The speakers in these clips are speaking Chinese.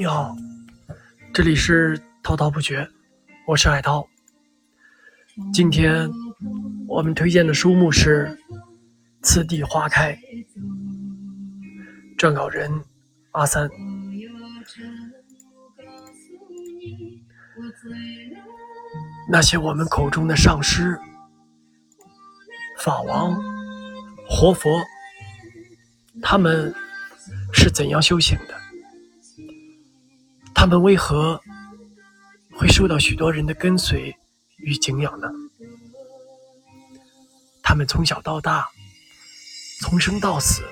你好，这里是滔滔不绝，我是海涛。今天我们推荐的书目是《次第花开》，撰稿人阿三。那些我们口中的上师、法王、活佛，他们是怎样修行的？他们为何会受到许多人的跟随与敬仰呢？他们从小到大，从生到死，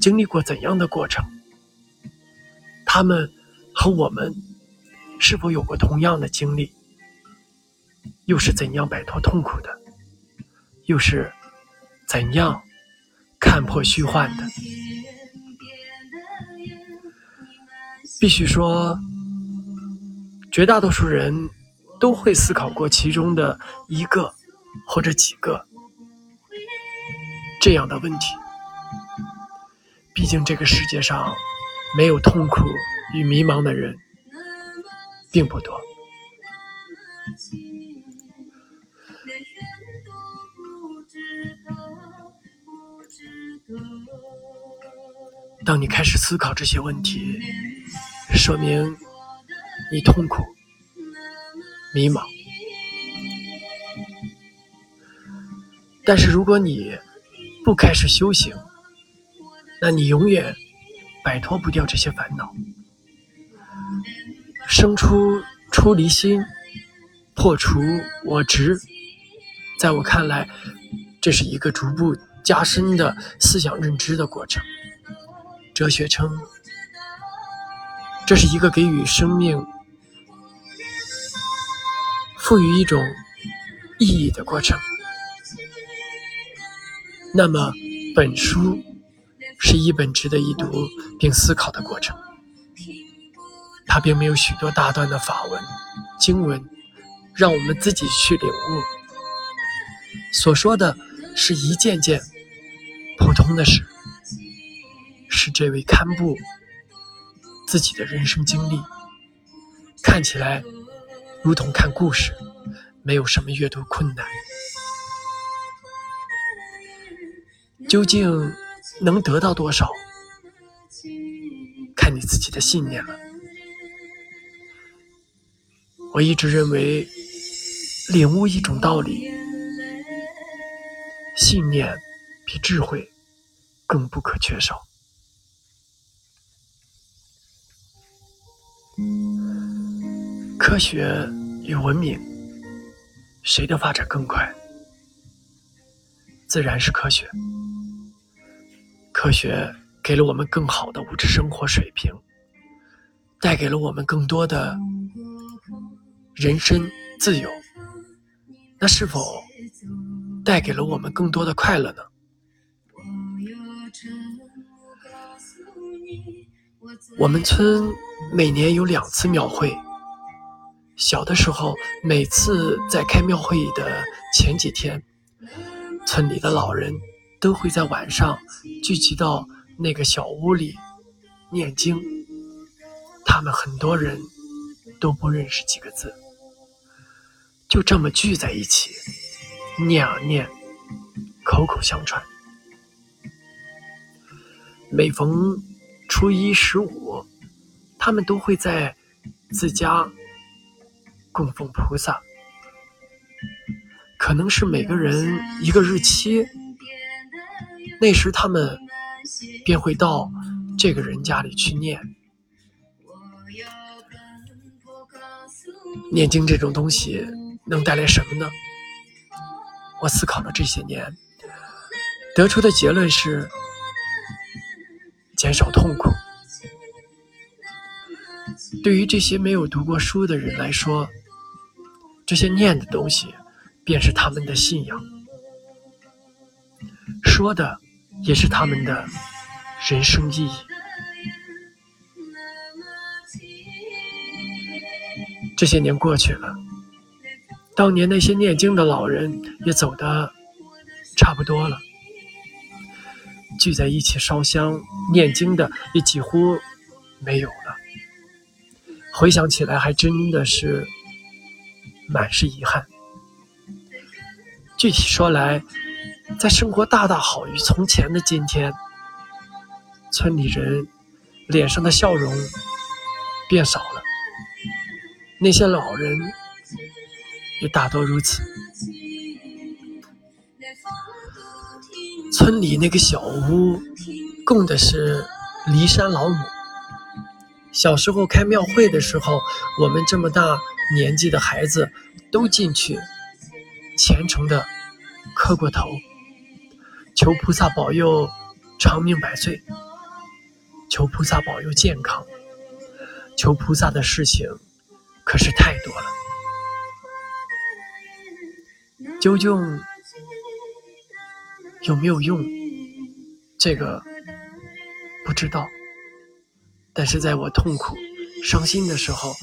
经历过怎样的过程？他们和我们是否有过同样的经历？又是怎样摆脱痛苦的？又是怎样看破虚幻的？必须说，绝大多数人都会思考过其中的一个或者几个这样的问题。毕竟这个世界上没有痛苦与迷茫的人并不多。当你开始思考这些问题，说明你痛苦、迷茫。但是如果你不开始修行，那你永远摆脱不掉这些烦恼。生出出离心，破除我执，在我看来，这是一个逐步加深的思想认知的过程。哲学称，这是一个给予生命赋予一种意义的过程。那么，本书是一本值得一读并思考的过程。它并没有许多大段的法文、经文，让我们自己去领悟。所说的是一件件普通的事。是这位堪布自己的人生经历，看起来如同看故事，没有什么阅读困难。究竟能得到多少，看你自己的信念了。我一直认为，领悟一种道理，信念比智慧更不可缺少。科学与文明，谁的发展更快？自然是科学。科学给了我们更好的物质生活水平，带给了我们更多的人身自由。那是否带给了我们更多的快乐呢？我们村每年有两次庙会。小的时候，每次在开庙会的前几天，村里的老人都会在晚上聚集到那个小屋里念经。他们很多人都不认识几个字，就这么聚在一起念啊念，口口相传。每逢初一、十五，他们都会在自家。供奉菩萨，可能是每个人一个日期，那时他们便会到这个人家里去念。念经这种东西能带来什么呢？我思考了这些年，得出的结论是减少痛苦。对于这些没有读过书的人来说，这些念的东西，便是他们的信仰；说的，也是他们的人生意义。这些年过去了，当年那些念经的老人也走的差不多了，聚在一起烧香念经的也几乎没有了。回想起来，还真的是满是遗憾。具体说来，在生活大大好于从前的今天，村里人脸上的笑容变少了，那些老人也大多如此。村里那个小屋供的是骊山老母。小时候开庙会的时候，我们这么大年纪的孩子都进去，虔诚的磕过头，求菩萨保佑长命百岁，求菩萨保佑健康，求菩萨的事情可是太多了。究竟？有没有用？这个不知道。但是在我痛苦、伤心的时候，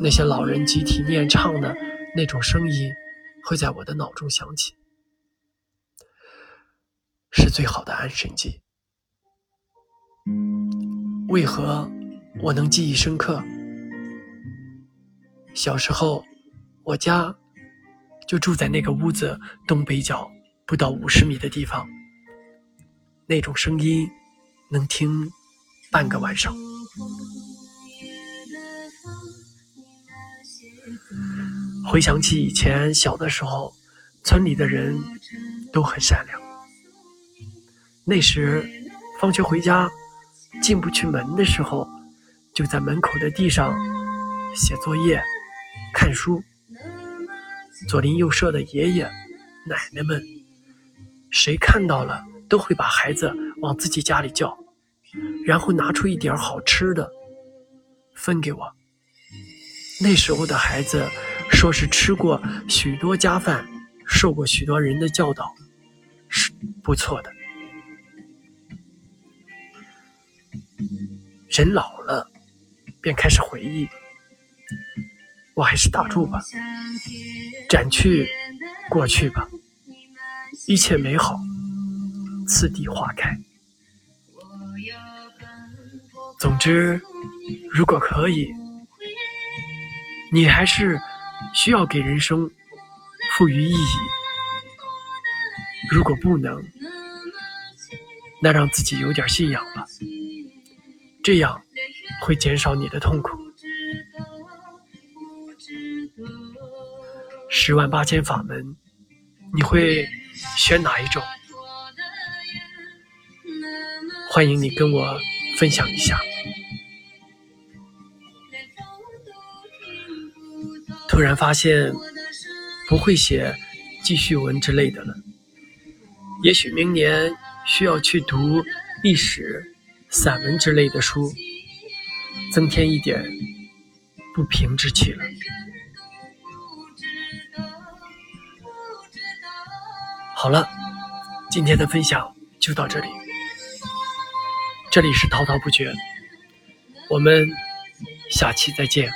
那些老人集体念唱的那种声音，会在我的脑中响起，是最好的安神剂。为何我能记忆深刻？小时候，我家就住在那个屋子东北角。不到五十米的地方，那种声音能听半个晚上。回想起以前小的时候，村里的人都很善良。那时放学回家进不去门的时候，就在门口的地上写作业、看书。左邻右舍的爷爷奶奶们。谁看到了都会把孩子往自己家里叫，然后拿出一点好吃的分给我。那时候的孩子说是吃过许多家饭，受过许多人的教导，是不错的。人老了，便开始回忆。我还是打住吧，斩去过去吧。一切美好，次第花开。总之，如果可以，你还是需要给人生赋予意义。如果不能，那让自己有点信仰吧，这样会减少你的痛苦。十万八千法门，你会？选哪一种？欢迎你跟我分享一下。突然发现不会写记叙文之类的了，也许明年需要去读历史、散文之类的书，增添一点不平之气了。好了，今天的分享就到这里。这里是滔滔不绝，我们下期再见。